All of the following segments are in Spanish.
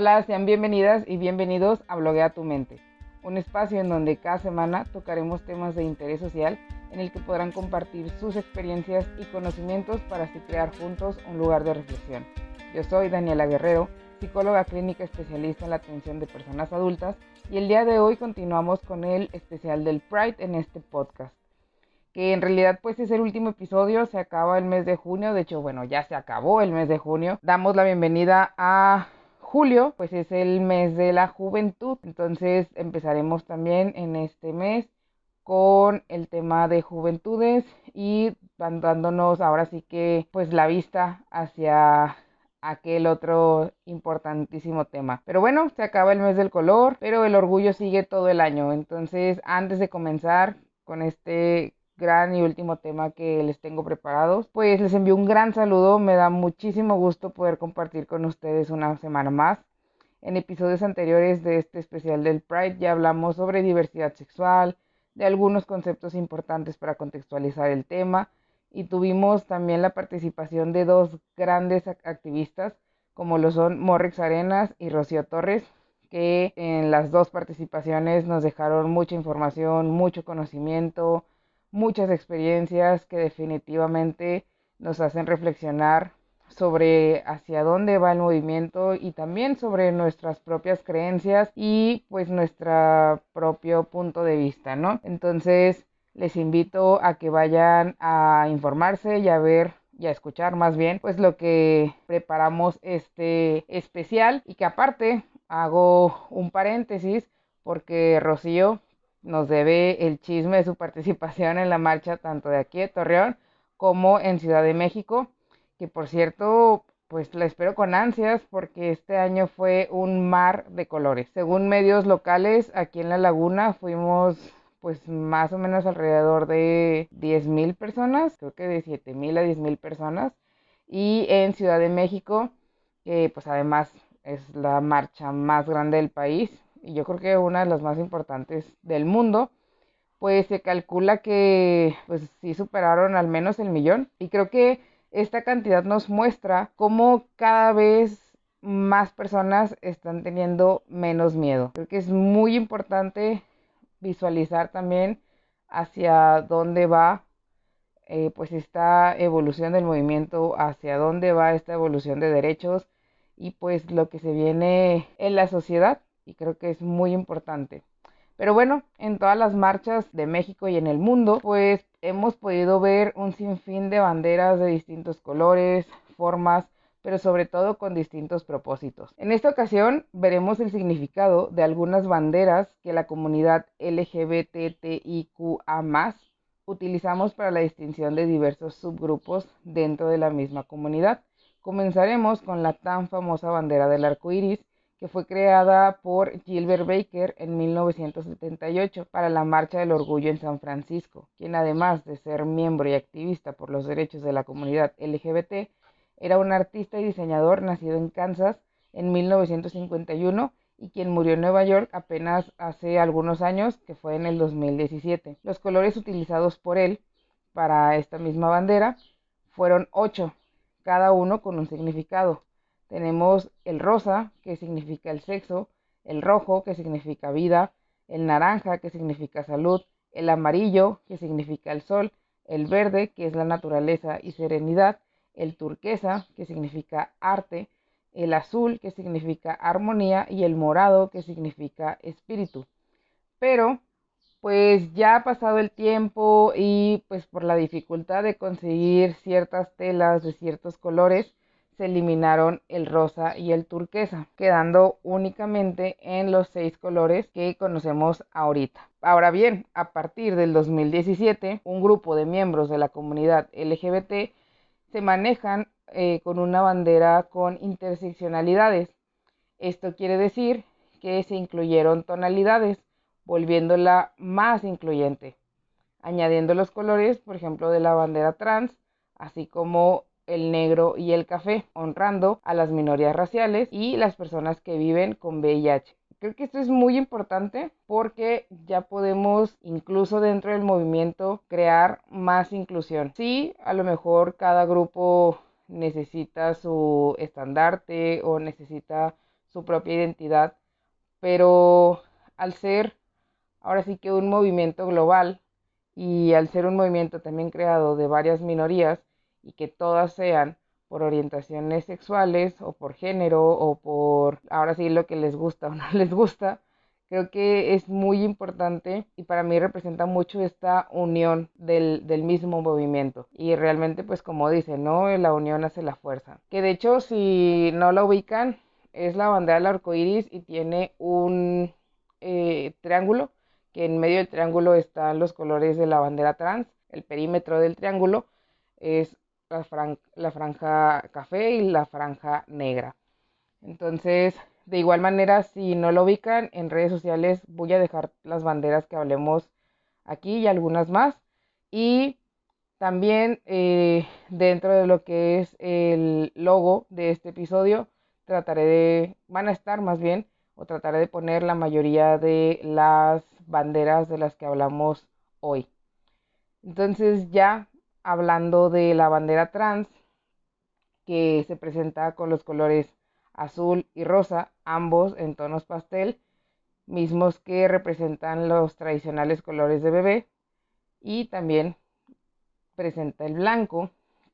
Hola, sean bienvenidas y bienvenidos a Bloguea tu mente, un espacio en donde cada semana tocaremos temas de interés social en el que podrán compartir sus experiencias y conocimientos para así crear juntos un lugar de reflexión. Yo soy Daniela Guerrero, psicóloga clínica especialista en la atención de personas adultas y el día de hoy continuamos con el especial del Pride en este podcast que en realidad pues es el último episodio, se acaba el mes de junio, de hecho bueno, ya se acabó el mes de junio. Damos la bienvenida a julio, pues es el mes de la juventud. Entonces empezaremos también en este mes con el tema de juventudes y dándonos ahora sí que pues la vista hacia aquel otro importantísimo tema. Pero bueno, se acaba el mes del color, pero el orgullo sigue todo el año. Entonces, antes de comenzar con este gran y último tema que les tengo preparados. Pues les envío un gran saludo, me da muchísimo gusto poder compartir con ustedes una semana más. En episodios anteriores de este especial del Pride ya hablamos sobre diversidad sexual, de algunos conceptos importantes para contextualizar el tema y tuvimos también la participación de dos grandes activistas como lo son Morrix Arenas y Rocío Torres, que en las dos participaciones nos dejaron mucha información, mucho conocimiento, muchas experiencias que definitivamente nos hacen reflexionar sobre hacia dónde va el movimiento y también sobre nuestras propias creencias y pues nuestro propio punto de vista, ¿no? Entonces les invito a que vayan a informarse y a ver y a escuchar más bien pues lo que preparamos este especial y que aparte hago un paréntesis porque Rocío nos debe el chisme de su participación en la marcha tanto de aquí de Torreón como en Ciudad de México, que por cierto, pues la espero con ansias porque este año fue un mar de colores. Según medios locales, aquí en la laguna fuimos pues más o menos alrededor de 10 mil personas, creo que de 7 mil a 10 mil personas. Y en Ciudad de México, que pues además es la marcha más grande del país, y yo creo que una de las más importantes del mundo, pues se calcula que pues sí superaron al menos el millón y creo que esta cantidad nos muestra cómo cada vez más personas están teniendo menos miedo. Creo que es muy importante visualizar también hacia dónde va eh, pues esta evolución del movimiento, hacia dónde va esta evolución de derechos y pues lo que se viene en la sociedad y creo que es muy importante. Pero bueno, en todas las marchas de México y en el mundo, pues hemos podido ver un sinfín de banderas de distintos colores, formas, pero sobre todo con distintos propósitos. En esta ocasión veremos el significado de algunas banderas que la comunidad LGBTIQA utilizamos para la distinción de diversos subgrupos dentro de la misma comunidad. Comenzaremos con la tan famosa bandera del arco iris, que fue creada por Gilbert Baker en 1978 para la Marcha del Orgullo en San Francisco, quien además de ser miembro y activista por los derechos de la comunidad LGBT, era un artista y diseñador nacido en Kansas en 1951 y quien murió en Nueva York apenas hace algunos años, que fue en el 2017. Los colores utilizados por él para esta misma bandera fueron ocho, cada uno con un significado. Tenemos el rosa, que significa el sexo, el rojo, que significa vida, el naranja, que significa salud, el amarillo, que significa el sol, el verde, que es la naturaleza y serenidad, el turquesa, que significa arte, el azul, que significa armonía, y el morado, que significa espíritu. Pero, pues ya ha pasado el tiempo y pues por la dificultad de conseguir ciertas telas de ciertos colores, se eliminaron el rosa y el turquesa, quedando únicamente en los seis colores que conocemos ahorita. Ahora bien, a partir del 2017, un grupo de miembros de la comunidad LGBT se manejan eh, con una bandera con interseccionalidades. Esto quiere decir que se incluyeron tonalidades, volviéndola más incluyente, añadiendo los colores, por ejemplo, de la bandera trans, así como el negro y el café, honrando a las minorías raciales y las personas que viven con VIH. Creo que esto es muy importante porque ya podemos incluso dentro del movimiento crear más inclusión. Sí, a lo mejor cada grupo necesita su estandarte o necesita su propia identidad, pero al ser ahora sí que un movimiento global y al ser un movimiento también creado de varias minorías y que todas sean por orientaciones sexuales o por género o por ahora sí lo que les gusta o no les gusta, creo que es muy importante y para mí representa mucho esta unión del, del, mismo movimiento. Y realmente, pues como dicen, ¿no? La unión hace la fuerza. Que de hecho, si no la ubican, es la bandera del arco iris y tiene un eh, triángulo, que en medio del triángulo están los colores de la bandera trans. El perímetro del triángulo es la, franja café y la franja negra. Entonces, de igual manera, si no lo ubican en redes sociales, voy a dejar las banderas que hablemos aquí y algunas más. Y también eh, dentro de lo que es el logo de este episodio, trataré de, van a estar más bien, o trataré de poner la mayoría de las banderas de las que hablamos hoy. Entonces ya hablando de la bandera trans, que se presenta con los colores azul y rosa, ambos en tonos pastel, mismos que representan los tradicionales colores de bebé, y también presenta el blanco,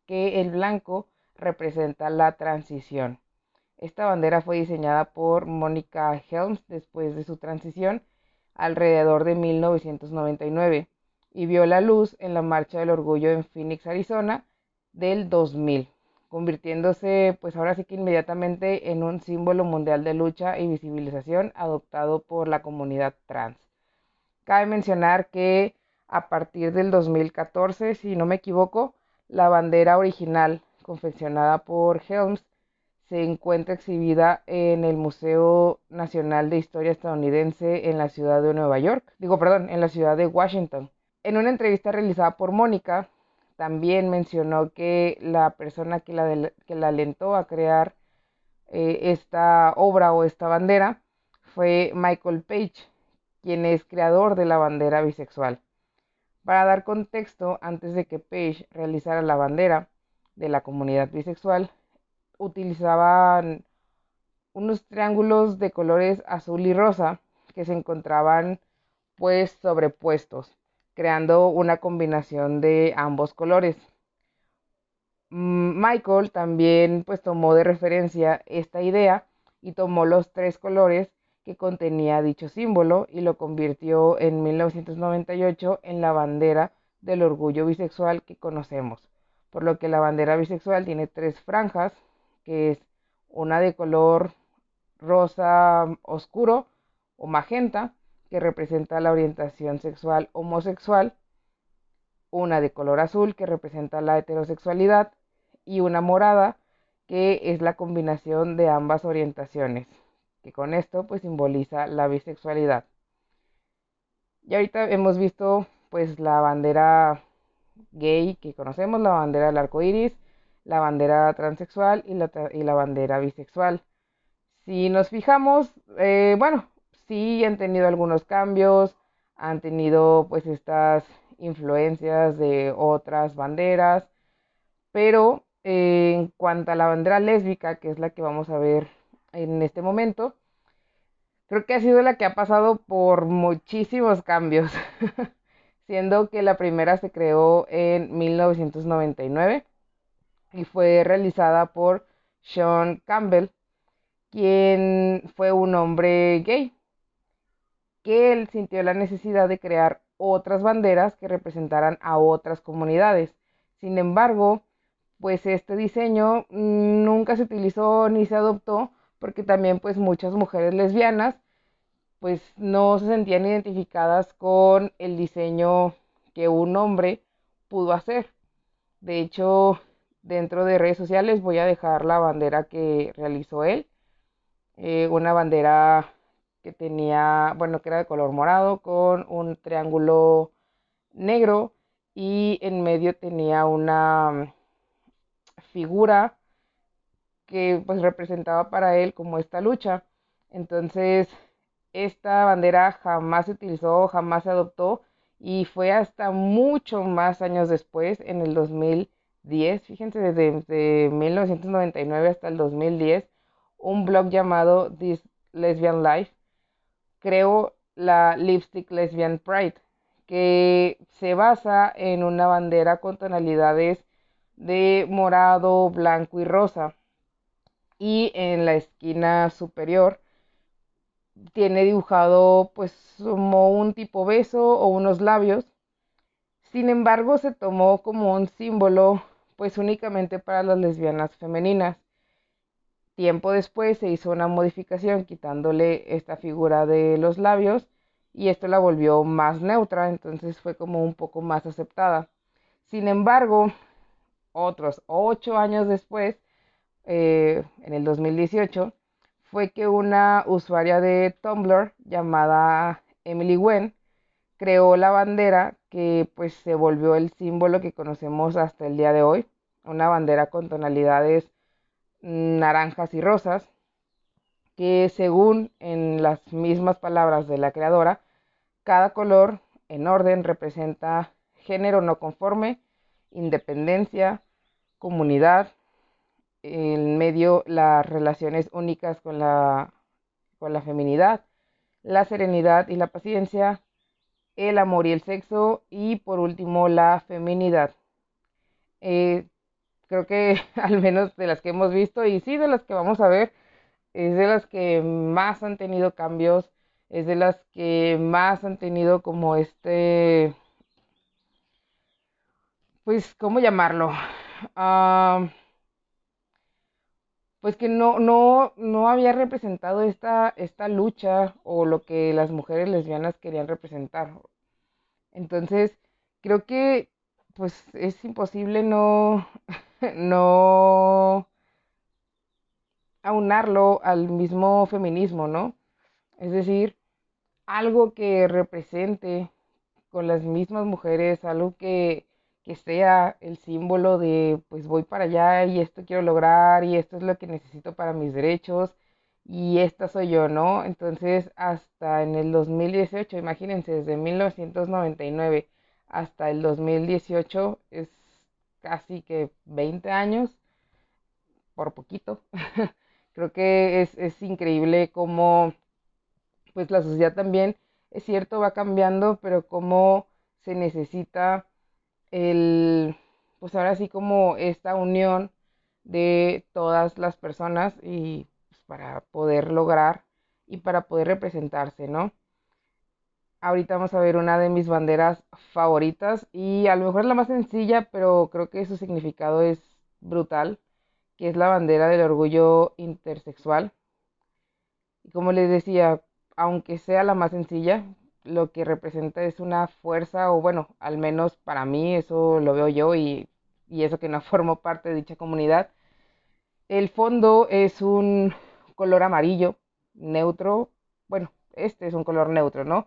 que el blanco representa la transición. Esta bandera fue diseñada por Mónica Helms después de su transición alrededor de 1999 y vio la luz en la Marcha del Orgullo en Phoenix, Arizona, del 2000, convirtiéndose pues ahora sí que inmediatamente en un símbolo mundial de lucha y visibilización adoptado por la comunidad trans. Cabe mencionar que a partir del 2014, si no me equivoco, la bandera original confeccionada por Helms se encuentra exhibida en el Museo Nacional de Historia Estadounidense en la ciudad de Nueva York, digo, perdón, en la ciudad de Washington. En una entrevista realizada por Mónica, también mencionó que la persona que la, que la alentó a crear eh, esta obra o esta bandera fue Michael Page, quien es creador de la bandera bisexual. Para dar contexto, antes de que Page realizara la bandera de la comunidad bisexual, utilizaban unos triángulos de colores azul y rosa que se encontraban pues sobrepuestos creando una combinación de ambos colores. Mm, Michael también pues tomó de referencia esta idea y tomó los tres colores que contenía dicho símbolo y lo convirtió en 1998 en la bandera del orgullo bisexual que conocemos. Por lo que la bandera bisexual tiene tres franjas, que es una de color rosa oscuro o magenta, que representa la orientación sexual homosexual, una de color azul que representa la heterosexualidad y una morada que es la combinación de ambas orientaciones, que con esto pues simboliza la bisexualidad. Y ahorita hemos visto pues la bandera gay que conocemos, la bandera del arco iris, la bandera transexual y la, y la bandera bisexual. Si nos fijamos, eh, bueno, sí han tenido algunos cambios, han tenido pues estas influencias de otras banderas, pero eh, en cuanto a la bandera lésbica, que es la que vamos a ver en este momento, creo que ha sido la que ha pasado por muchísimos cambios, siendo que la primera se creó en 1999 y fue realizada por Sean Campbell, quien fue un hombre gay que él sintió la necesidad de crear otras banderas que representaran a otras comunidades. Sin embargo, pues este diseño nunca se utilizó ni se adoptó porque también pues muchas mujeres lesbianas pues no se sentían identificadas con el diseño que un hombre pudo hacer. De hecho, dentro de redes sociales voy a dejar la bandera que realizó él, eh, una bandera que tenía, bueno, que era de color morado con un triángulo negro y en medio tenía una figura que pues representaba para él como esta lucha. Entonces, esta bandera jamás se utilizó, jamás se adoptó y fue hasta mucho más años después, en el 2010, fíjense, desde, desde 1999 hasta el 2010, un blog llamado This Lesbian Life, creó la Lipstick Lesbian Pride, que se basa en una bandera con tonalidades de morado, blanco y rosa. Y en la esquina superior tiene dibujado pues como un tipo beso o unos labios. Sin embargo, se tomó como un símbolo pues únicamente para las lesbianas femeninas. Tiempo después se hizo una modificación quitándole esta figura de los labios y esto la volvió más neutra, entonces fue como un poco más aceptada. Sin embargo, otros ocho años después, eh, en el 2018, fue que una usuaria de Tumblr llamada Emily Wen creó la bandera que pues se volvió el símbolo que conocemos hasta el día de hoy, una bandera con tonalidades naranjas y rosas, que según en las mismas palabras de la creadora, cada color en orden representa género no conforme, independencia, comunidad, en medio las relaciones únicas con la, con la feminidad, la serenidad y la paciencia, el amor y el sexo y por último la feminidad. Eh, creo que al menos de las que hemos visto y sí de las que vamos a ver, es de las que más han tenido cambios, es de las que más han tenido como este, pues, ¿cómo llamarlo? Ah, pues que no, no, no había representado esta, esta lucha o lo que las mujeres lesbianas querían representar. Entonces, creo que pues es imposible no, no aunarlo al mismo feminismo, ¿no? Es decir, algo que represente con las mismas mujeres, algo que, que sea el símbolo de, pues voy para allá y esto quiero lograr y esto es lo que necesito para mis derechos y esta soy yo, ¿no? Entonces, hasta en el 2018, imagínense, desde 1999 hasta el 2018 es casi que 20 años, por poquito. Creo que es, es increíble cómo, pues la sociedad también, es cierto, va cambiando, pero cómo se necesita el, pues ahora sí como esta unión de todas las personas y pues, para poder lograr y para poder representarse, ¿no? Ahorita vamos a ver una de mis banderas favoritas y a lo mejor es la más sencilla, pero creo que su significado es brutal, que es la bandera del orgullo intersexual. Y como les decía, aunque sea la más sencilla, lo que representa es una fuerza, o bueno, al menos para mí eso lo veo yo y, y eso que no formo parte de dicha comunidad. El fondo es un color amarillo, neutro, bueno, este es un color neutro, ¿no?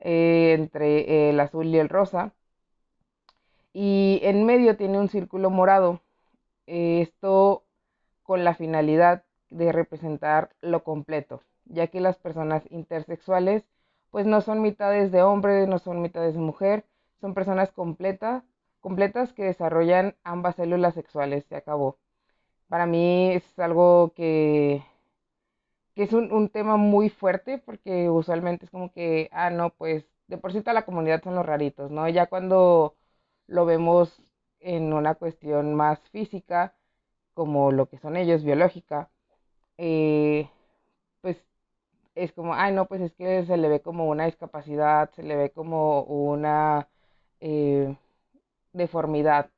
Eh, entre el azul y el rosa. Y en medio tiene un círculo morado. esto con la finalidad de representar lo completo, ya que las personas intersexuales pues no son mitades de hombre, no son mitades de mujer, son personas completas, completas que desarrollan ambas células sexuales, se acabó. Para mí es algo que que es un, tema muy fuerte porque usualmente es como que, ah, no, pues de por sí toda la comunidad son los raritos, ¿no? Ya cuando lo vemos en una cuestión más física, como lo que son ellos, biológica, eh, pues es como, ay, no, pues es que se le ve como una discapacidad, se le ve como una eh, deformidad.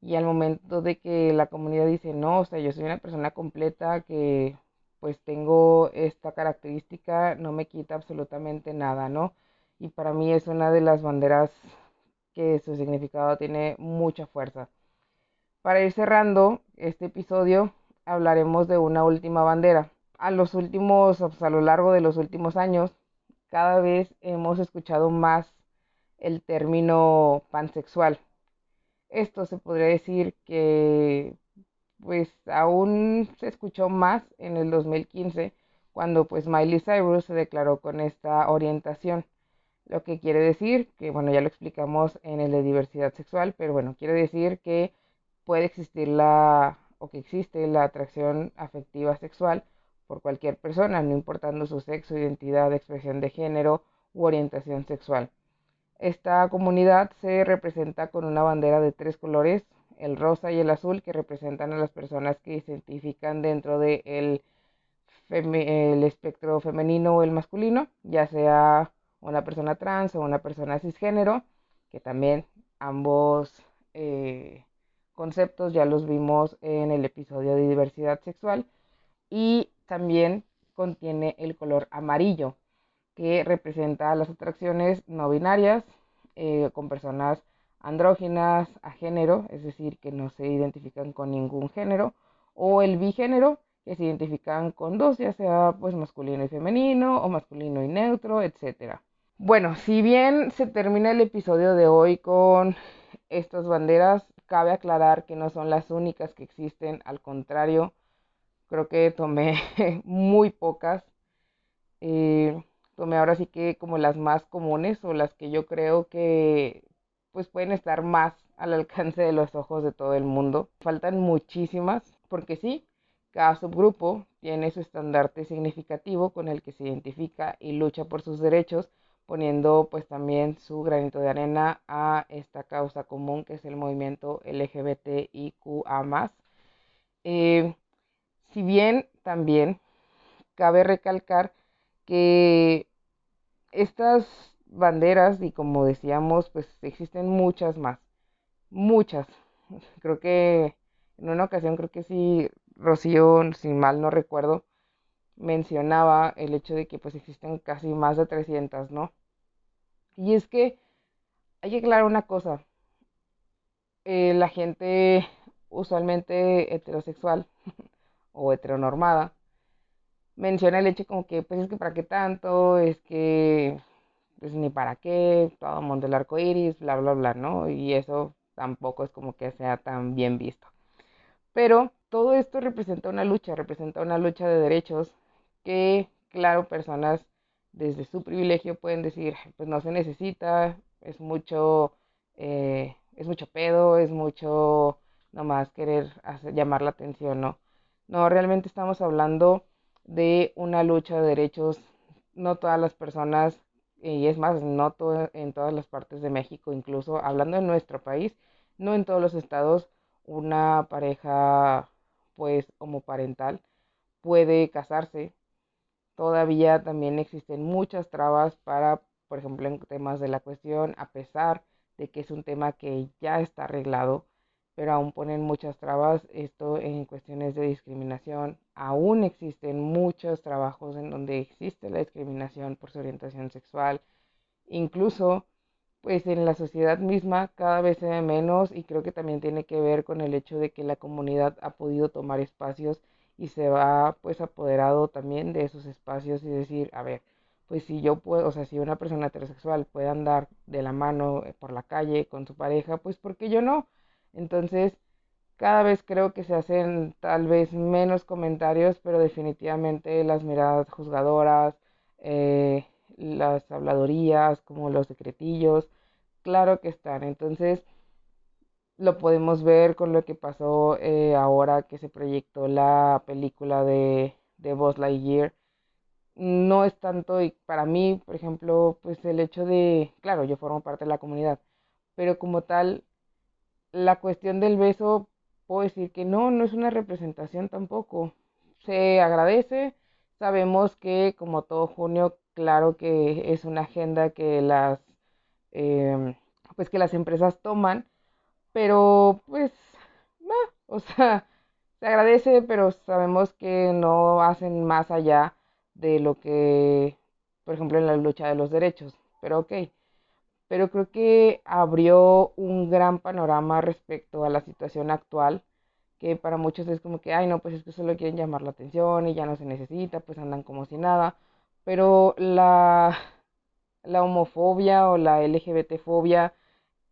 Y al momento de que la comunidad dice, no, o sea, yo soy una persona completa que pues tengo esta característica, no me quita absolutamente nada, ¿no? Y para mí es una de las banderas que su significado tiene mucha fuerza. Para ir cerrando este episodio, hablaremos de una última bandera. A los últimos, a lo largo de los últimos años, cada vez hemos escuchado más el término pansexual. Esto se podría decir que pues aún se escuchó más en el 2015 cuando pues Miley Cyrus se declaró con esta orientación. Lo que quiere decir, que bueno, ya lo explicamos en el de diversidad sexual, pero bueno, quiere decir que puede existir la, o que existe la atracción afectiva sexual por cualquier persona, no importando su sexo, identidad, expresión de género u orientación sexual. Esta comunidad se representa con una bandera de tres colores, el rosa y el azul, que representan a las personas que se identifican dentro del de el espectro femenino o el masculino, ya sea una persona trans o una persona cisgénero, que también ambos eh, conceptos ya los vimos en el episodio de diversidad sexual y también contiene el color amarillo que representa las atracciones no binarias eh, con personas andróginas a género, es decir, que no se identifican con ningún género, o el bigénero, que se identifican con dos, ya sea pues masculino y femenino o masculino y neutro, etc. Bueno, si bien se termina el episodio de hoy con estas banderas, cabe aclarar que no son las únicas que existen, al contrario, creo que tomé muy pocas. Eh, tomé ahora sí que como las más comunes o las que yo creo que pues pueden estar más al alcance de los ojos de todo el mundo. Faltan muchísimas, porque sí, cada subgrupo tiene su estandarte significativo con el que se identifica y lucha por sus derechos, poniendo pues también su granito de arena a esta causa común que es el movimiento LGBTIQA. Eh, si bien también cabe recalcar que estas banderas y como decíamos, pues existen muchas más, muchas. Creo que en una ocasión, creo que sí, Rocío, si mal no recuerdo, mencionaba el hecho de que pues existen casi más de 300, ¿no? Y es que hay que aclarar una cosa. Eh, la gente usualmente heterosexual o heteronormada menciona el hecho como que pues es que para qué tanto, es que pues ni para qué, todo el mundo el arco iris, bla bla bla, ¿no? Y eso tampoco es como que sea tan bien visto. Pero todo esto representa una lucha, representa una lucha de derechos que, claro, personas desde su privilegio pueden decir, pues no se necesita, es mucho, eh, es mucho pedo, es mucho nomás querer llamar la atención, ¿no? No, realmente estamos hablando de una lucha de derechos. No todas las personas, y es más, no en todas las partes de México, incluso hablando en nuestro país, no en todos los estados, una pareja pues homoparental puede casarse. Todavía también existen muchas trabas para, por ejemplo, en temas de la cuestión, a pesar de que es un tema que ya está arreglado, pero aún ponen muchas trabas. Esto en cuestiones de discriminación. Aún existen muchos trabajos en donde existe la discriminación por su orientación sexual. Incluso, pues en la sociedad misma cada vez se ve menos y creo que también tiene que ver con el hecho de que la comunidad ha podido tomar espacios y se va pues apoderado también de esos espacios y decir, a ver, pues si yo puedo, o sea, si una persona heterosexual puede andar de la mano eh, por la calle con su pareja, pues porque yo no? Entonces, cada vez creo que se hacen tal vez menos comentarios, pero definitivamente las miradas juzgadoras, eh, las habladorías, como los secretillos, claro que están. Entonces, lo podemos ver con lo que pasó eh, ahora que se proyectó la película de, de Buzz Lightyear. No es tanto, y para mí, por ejemplo, pues el hecho de, claro, yo formo parte de la comunidad, pero como tal, la cuestión del beso, puedo decir que no, no es una representación tampoco. Se agradece, sabemos que como todo junio, claro que es una agenda que las, em, pues que las empresas toman, pero pues, o sea, se agradece, pero sabemos que no hacen más allá de lo que, por ejemplo, en la lucha de los derechos. Pero ok pero creo que abrió un gran panorama respecto a la situación actual, que para muchos es como que, ay, no, pues es que solo quieren llamar la atención y ya no se necesita, pues andan como si nada, pero la, la homofobia o la LGBTfobia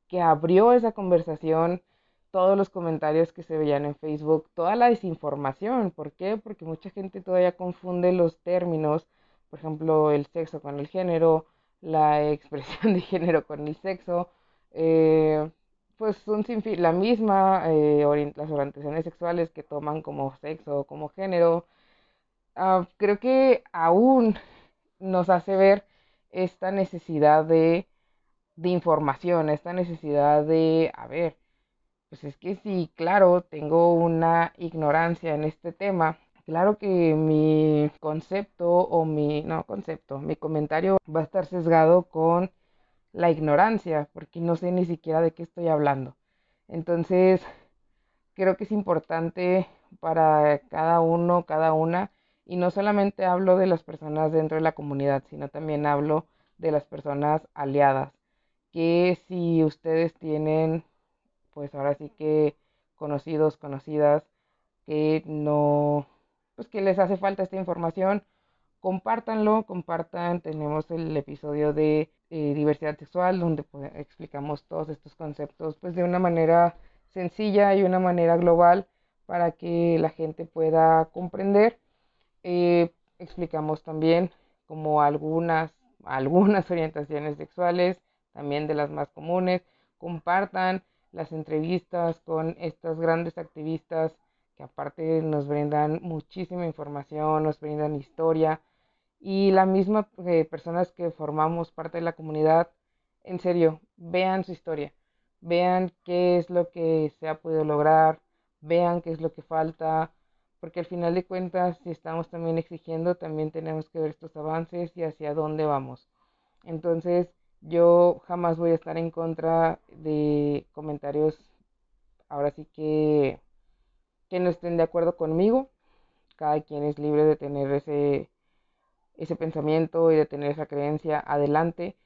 que abrió esa conversación, todos los comentarios que se veían en Facebook, toda la desinformación, ¿por qué? Porque mucha gente todavía confunde los términos, por ejemplo, el sexo con el género, la expresión de género con el sexo, eh, pues sin la misma, eh, las orientaciones sexuales que toman como sexo o como género. ah, creo que aún nos hace ver esta necesidad de, de información, esta necesidad de, a ver, pues es que sí, claro, tengo una ignorancia en este tema. Claro que mi concepto o mi, no concepto, mi comentario va a estar sesgado con la ignorancia, porque no sé ni siquiera de qué estoy hablando. Entonces, creo que es importante para cada uno, cada una, y no solamente hablo de las personas dentro de la comunidad, sino también hablo de las personas aliadas, que si ustedes tienen, pues ahora sí que conocidos, conocidas, que no, pues que les hace falta esta información, compártanlo, compartan, tenemos el episodio de eh, diversidad sexual donde pues, explicamos todos estos conceptos pues de una manera sencilla y una manera global para que la gente pueda comprender. Eh, explicamos también como algunas, algunas orientaciones sexuales, también de las más comunes. Compartan las entrevistas con estas grandes activistas que aparte nos brindan muchísima información, nos brindan historia y la misma eh, personas que formamos parte de la comunidad, en serio, vean su historia, vean qué es lo que se ha podido lograr, vean qué es lo que falta, porque al final de cuentas, si estamos también exigiendo, también tenemos que ver estos avances y hacia dónde vamos. Entonces, yo jamás voy a estar en contra de comentarios, ahora sí que, que no estén de acuerdo conmigo. Cada quien es libre de tener ese, ese pensamiento y de tener esa creencia adelante,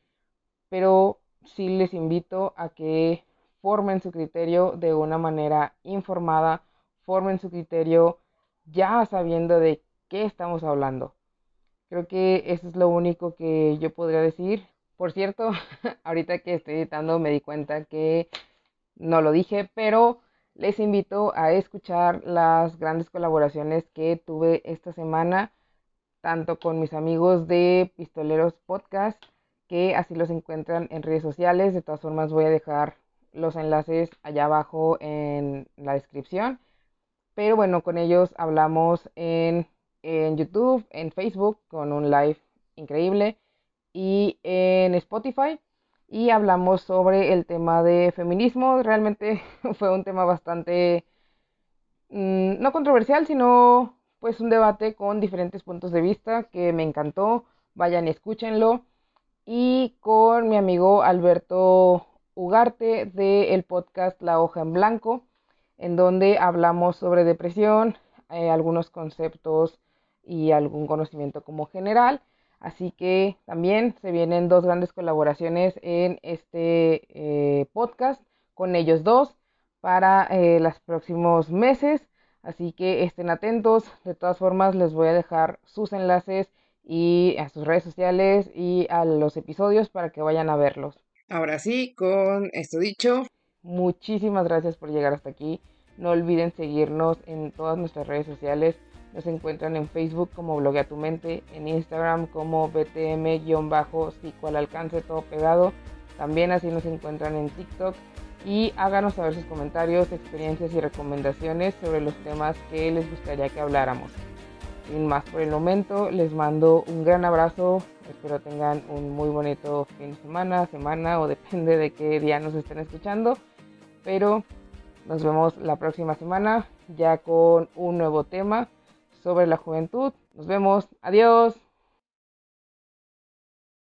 pero sí les invito a que formen su criterio de una manera informada, formen su criterio ya sabiendo de qué estamos hablando. Creo que eso es lo único que yo podría decir. Por cierto, ahorita que estoy editando me di cuenta que no lo dije, pero les invito a escuchar las grandes colaboraciones que tuve esta semana tanto con mis amigos de Pistoleros Podcast, que así los encuentran en redes sociales. De todas formas, voy a dejar los enlaces allá abajo en la descripción. Pero bueno, con ellos hablamos en, en YouTube, en Facebook, con un live increíble, y en Spotify. Y hablamos sobre el tema de feminismo. Realmente fue un tema bastante, mmm, no controversial, sino pues un debate con diferentes puntos de vista que me encantó. Vayan y escúchenlo. Y con mi amigo Alberto Ugarte del podcast La Hoja en Blanco, en donde hablamos sobre depresión, eh, algunos conceptos y algún conocimiento como general. Así que también se vienen dos grandes colaboraciones en este eh, podcast con ellos dos para eh, los próximos meses. Así que estén atentos. De todas formas, les voy a dejar sus enlaces y a sus redes sociales y a los episodios para que vayan a verlos. Ahora sí, con esto dicho, muchísimas gracias por llegar hasta aquí. No olviden seguirnos en todas nuestras redes sociales. Nos encuentran en Facebook como Bloguea tu Mente, en Instagram como BTM-Psico al alcance todo pegado. También así nos encuentran en TikTok y háganos saber sus comentarios, experiencias y recomendaciones sobre los temas que les gustaría que habláramos. Sin más por el momento, les mando un gran abrazo. Espero tengan un muy bonito fin de semana, semana o depende de qué día nos estén escuchando. Pero nos vemos la próxima semana ya con un nuevo tema sobre la juventud. Nos vemos. Adiós.